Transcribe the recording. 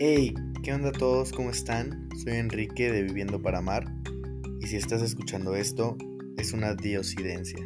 Hey, ¿qué onda todos? ¿Cómo están? Soy Enrique de Viviendo para Amar y si estás escuchando esto, es una diosidencia.